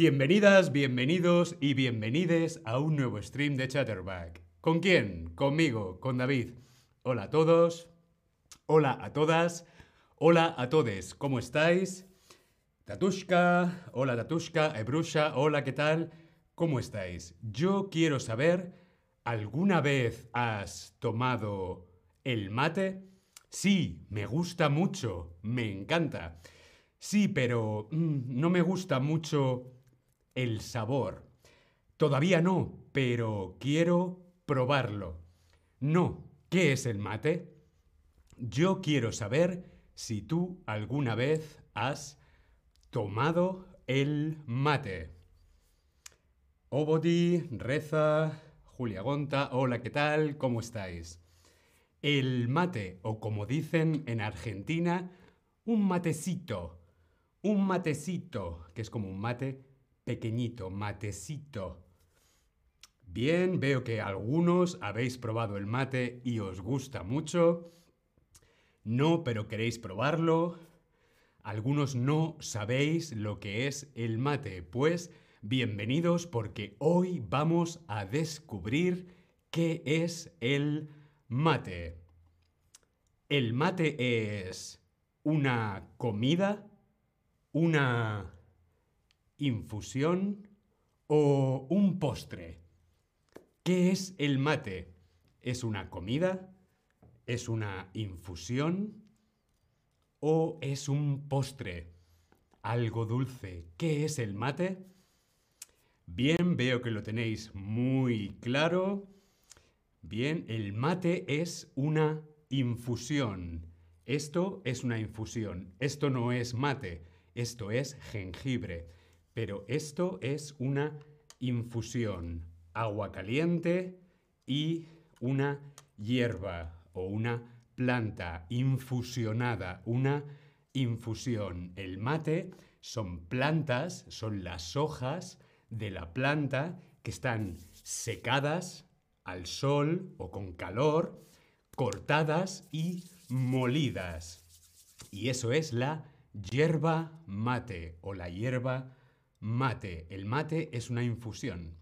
Bienvenidas, bienvenidos y bienvenides a un nuevo stream de Chatterback. ¿Con quién? Conmigo, con David. Hola a todos, hola a todas, hola a todes, ¿cómo estáis? Tatushka, hola Tatushka, Ebrusha, hola, ¿qué tal? ¿Cómo estáis? Yo quiero saber, ¿alguna vez has tomado el mate? Sí, me gusta mucho, me encanta. Sí, pero mm, no me gusta mucho el sabor. Todavía no, pero quiero probarlo. No, ¿qué es el mate? Yo quiero saber si tú alguna vez has tomado el mate. Obodi, Reza, Julia Gonta, hola, ¿qué tal? ¿Cómo estáis? El mate, o como dicen en Argentina, un matecito. Un matecito, que es como un mate pequeñito, matecito. Bien, veo que algunos habéis probado el mate y os gusta mucho. No, pero queréis probarlo. Algunos no sabéis lo que es el mate. Pues bienvenidos porque hoy vamos a descubrir qué es el Mate. El mate es una comida, una infusión o un postre. ¿Qué es el mate? ¿Es una comida? ¿Es una infusión? ¿O es un postre? Algo dulce. ¿Qué es el mate? Bien, veo que lo tenéis muy claro. Bien, el mate es una infusión. Esto es una infusión. Esto no es mate, esto es jengibre. Pero esto es una infusión. Agua caliente y una hierba o una planta infusionada, una infusión. El mate son plantas, son las hojas de la planta que están secadas al sol o con calor, cortadas y molidas. Y eso es la hierba mate o la hierba mate. El mate es una infusión.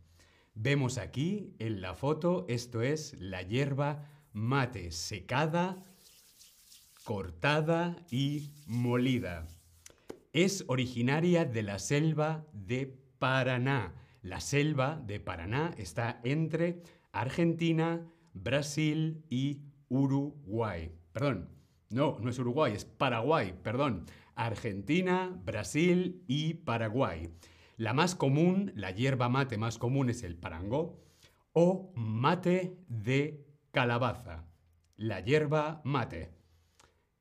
Vemos aquí en la foto, esto es la hierba mate secada, cortada y molida. Es originaria de la selva de Paraná. La selva de Paraná está entre Argentina, Brasil y Uruguay. Perdón, no, no es Uruguay, es Paraguay, perdón. Argentina, Brasil y Paraguay. La más común, la hierba mate más común es el parangó o mate de calabaza. La hierba mate.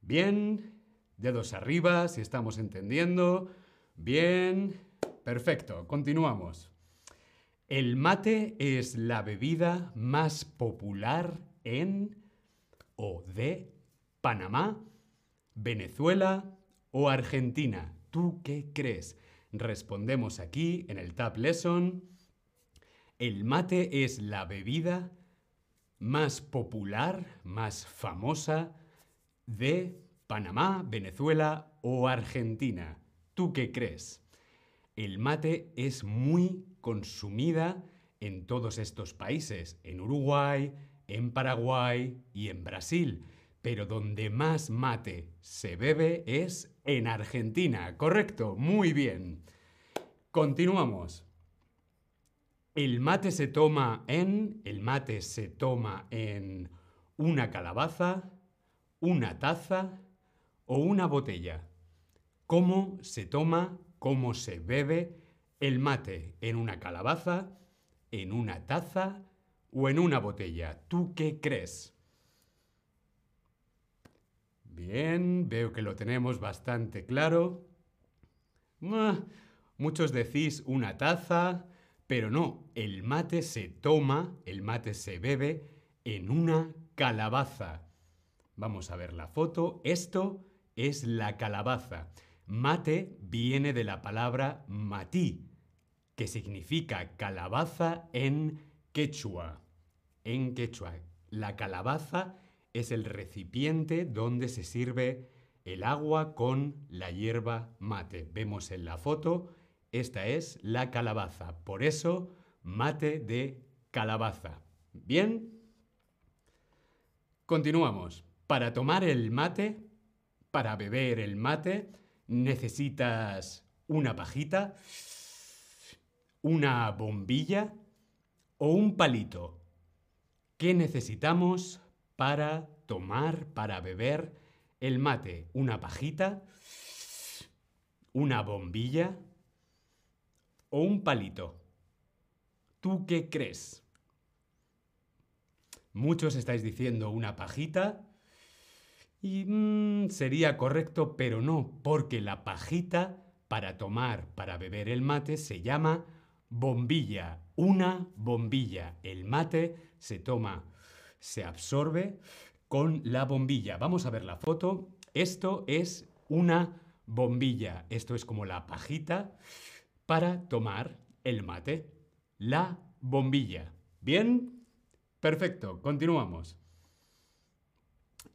Bien, dedos arriba si estamos entendiendo. Bien, perfecto, continuamos. El mate es la bebida más popular en o de Panamá, Venezuela o Argentina. ¿Tú qué crees? Respondemos aquí en el Tab Lesson. El mate es la bebida más popular, más famosa de Panamá, Venezuela o Argentina. ¿Tú qué crees? El mate es muy consumida en todos estos países, en Uruguay, en Paraguay y en Brasil. Pero donde más mate se bebe es en Argentina. Correcto, muy bien. Continuamos. El mate se toma en, el mate se toma en una calabaza, una taza o una botella. ¿Cómo se toma, cómo se bebe el mate en una calabaza, en una taza o en una botella. ¿Tú qué crees? Bien, veo que lo tenemos bastante claro. Muchos decís una taza, pero no, el mate se toma, el mate se bebe en una calabaza. Vamos a ver la foto. Esto es la calabaza. Mate viene de la palabra matí, que significa calabaza en quechua. En quechua. La calabaza es el recipiente donde se sirve el agua con la hierba mate. Vemos en la foto, esta es la calabaza. Por eso, mate de calabaza. ¿Bien? Continuamos. Para tomar el mate, para beber el mate, necesitas una pajita, una bombilla o un palito. ¿Qué necesitamos para tomar, para beber el mate? ¿Una pajita? ¿Una bombilla? ¿O un palito? ¿Tú qué crees? Muchos estáis diciendo una pajita y mm, sería correcto, pero no, porque la pajita para tomar, para beber el mate se llama bombilla. Una bombilla. El mate se toma, se absorbe con la bombilla. Vamos a ver la foto. Esto es una bombilla. Esto es como la pajita para tomar el mate. La bombilla. ¿Bien? Perfecto, continuamos.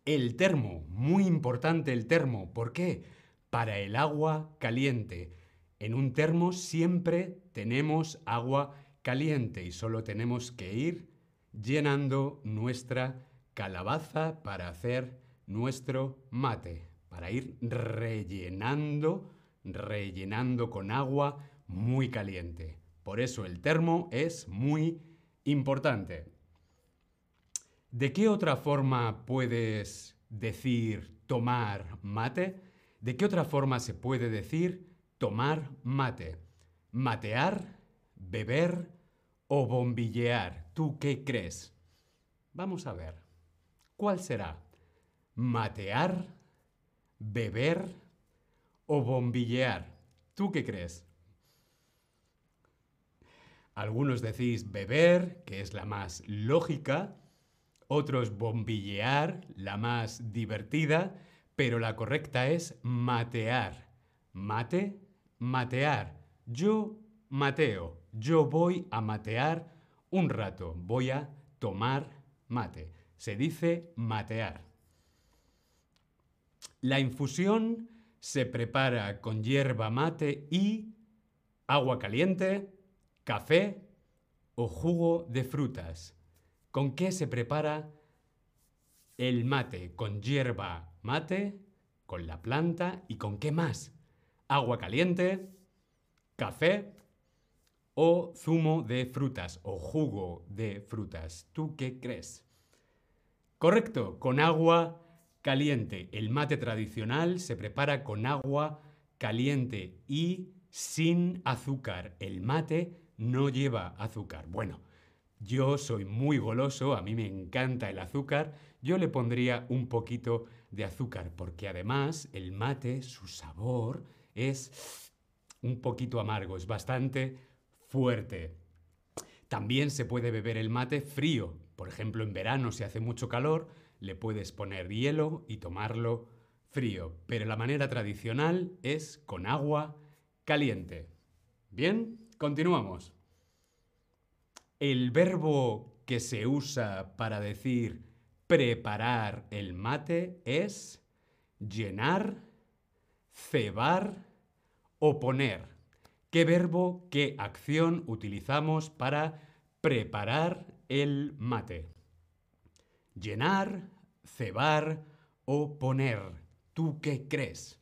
El termo, muy importante el termo. ¿Por qué? Para el agua caliente. En un termo siempre tenemos agua caliente y solo tenemos que ir llenando nuestra calabaza para hacer nuestro mate. Para ir rellenando, rellenando con agua muy caliente. Por eso el termo es muy importante. ¿De qué otra forma puedes decir tomar mate? ¿De qué otra forma se puede decir tomar mate? ¿Matear, beber o bombillear? ¿Tú qué crees? Vamos a ver. ¿Cuál será? ¿Matear, beber o bombillear? ¿Tú qué crees? Algunos decís beber, que es la más lógica, otros bombillear, la más divertida, pero la correcta es matear. Mate, matear. Yo mateo. Yo voy a matear un rato. Voy a tomar mate. Se dice matear. La infusión se prepara con hierba mate y agua caliente, café o jugo de frutas. ¿Con qué se prepara el mate? Con hierba mate, con la planta y con qué más? Agua caliente, café o zumo de frutas o jugo de frutas. ¿Tú qué crees? Correcto, con agua caliente. El mate tradicional se prepara con agua caliente y sin azúcar. El mate no lleva azúcar. Bueno, yo soy muy goloso, a mí me encanta el azúcar, yo le pondría un poquito de azúcar, porque además el mate, su sabor es un poquito amargo, es bastante fuerte. También se puede beber el mate frío, por ejemplo en verano si hace mucho calor, le puedes poner hielo y tomarlo frío, pero la manera tradicional es con agua caliente. Bien, continuamos. El verbo que se usa para decir preparar el mate es llenar, cebar o poner. ¿Qué verbo, qué acción utilizamos para preparar el mate? Llenar, cebar o poner. ¿Tú qué crees?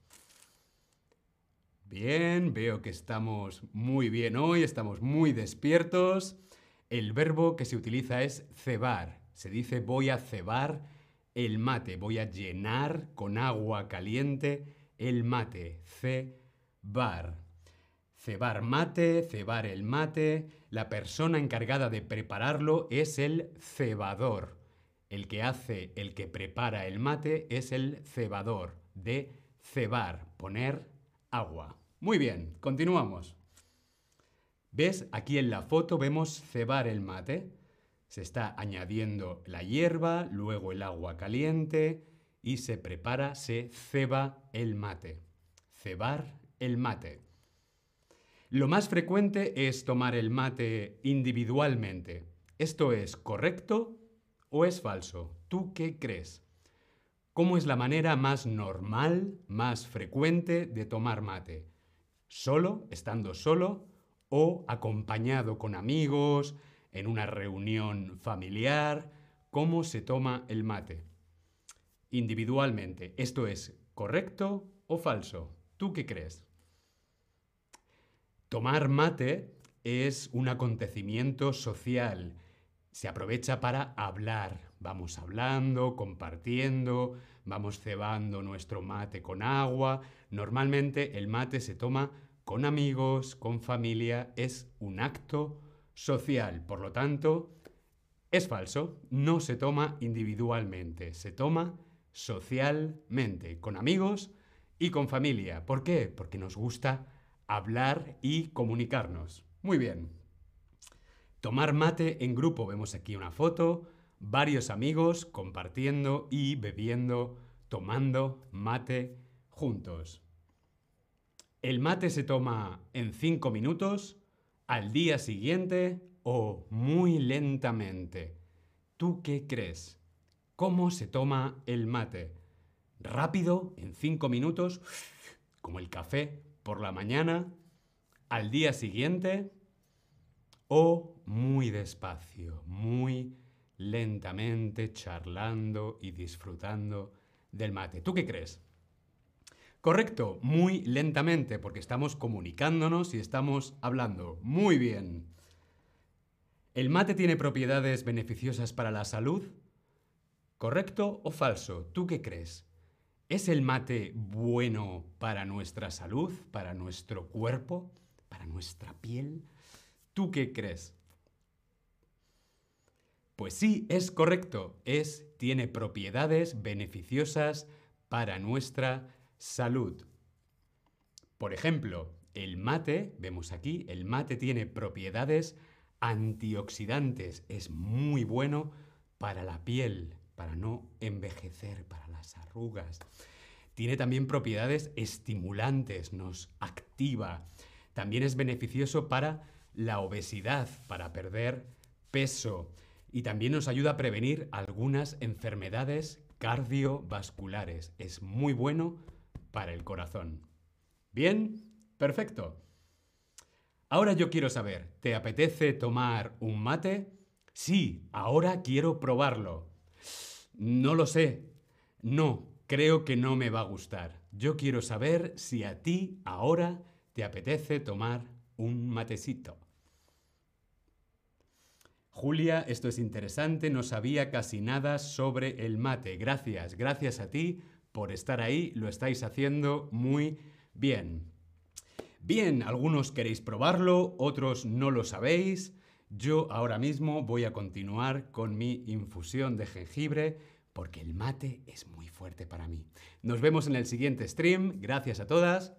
Bien, veo que estamos muy bien hoy, estamos muy despiertos. El verbo que se utiliza es cebar. Se dice voy a cebar el mate, voy a llenar con agua caliente el mate. Cebar. Cebar mate, cebar el mate. La persona encargada de prepararlo es el cebador. El que hace, el que prepara el mate es el cebador. De cebar, poner agua. Muy bien, continuamos. ¿Ves? Aquí en la foto vemos cebar el mate. Se está añadiendo la hierba, luego el agua caliente y se prepara, se ceba el mate. Cebar el mate. Lo más frecuente es tomar el mate individualmente. ¿Esto es correcto o es falso? ¿Tú qué crees? ¿Cómo es la manera más normal, más frecuente de tomar mate? solo, estando solo, o acompañado con amigos, en una reunión familiar. ¿Cómo se toma el mate? Individualmente. ¿Esto es correcto o falso? ¿Tú qué crees? Tomar mate es un acontecimiento social. Se aprovecha para hablar. Vamos hablando, compartiendo, vamos cebando nuestro mate con agua. Normalmente el mate se toma con amigos, con familia. Es un acto social. Por lo tanto, es falso. No se toma individualmente. Se toma socialmente, con amigos y con familia. ¿Por qué? Porque nos gusta hablar y comunicarnos. Muy bien. Tomar mate en grupo. Vemos aquí una foto. Varios amigos compartiendo y bebiendo, tomando mate juntos. El mate se toma en 5 minutos, al día siguiente o muy lentamente. ¿Tú qué crees? ¿Cómo se toma el mate? ¿Rápido, en 5 minutos, como el café por la mañana? ¿Al día siguiente? o muy despacio, muy lentamente charlando y disfrutando del mate. ¿Tú qué crees? Correcto, muy lentamente, porque estamos comunicándonos y estamos hablando. Muy bien. ¿El mate tiene propiedades beneficiosas para la salud? ¿Correcto o falso? ¿Tú qué crees? ¿Es el mate bueno para nuestra salud, para nuestro cuerpo, para nuestra piel? ¿Tú qué crees? Pues sí, es correcto. Es, tiene propiedades beneficiosas para nuestra salud. Por ejemplo, el mate, vemos aquí, el mate tiene propiedades antioxidantes. Es muy bueno para la piel, para no envejecer, para las arrugas. Tiene también propiedades estimulantes, nos activa. También es beneficioso para la obesidad para perder peso y también nos ayuda a prevenir algunas enfermedades cardiovasculares. Es muy bueno para el corazón. Bien, perfecto. Ahora yo quiero saber, ¿te apetece tomar un mate? Sí, ahora quiero probarlo. No lo sé. No, creo que no me va a gustar. Yo quiero saber si a ti ahora te apetece tomar un matecito. Julia, esto es interesante, no sabía casi nada sobre el mate. Gracias, gracias a ti por estar ahí, lo estáis haciendo muy bien. Bien, algunos queréis probarlo, otros no lo sabéis. Yo ahora mismo voy a continuar con mi infusión de jengibre porque el mate es muy fuerte para mí. Nos vemos en el siguiente stream. Gracias a todas.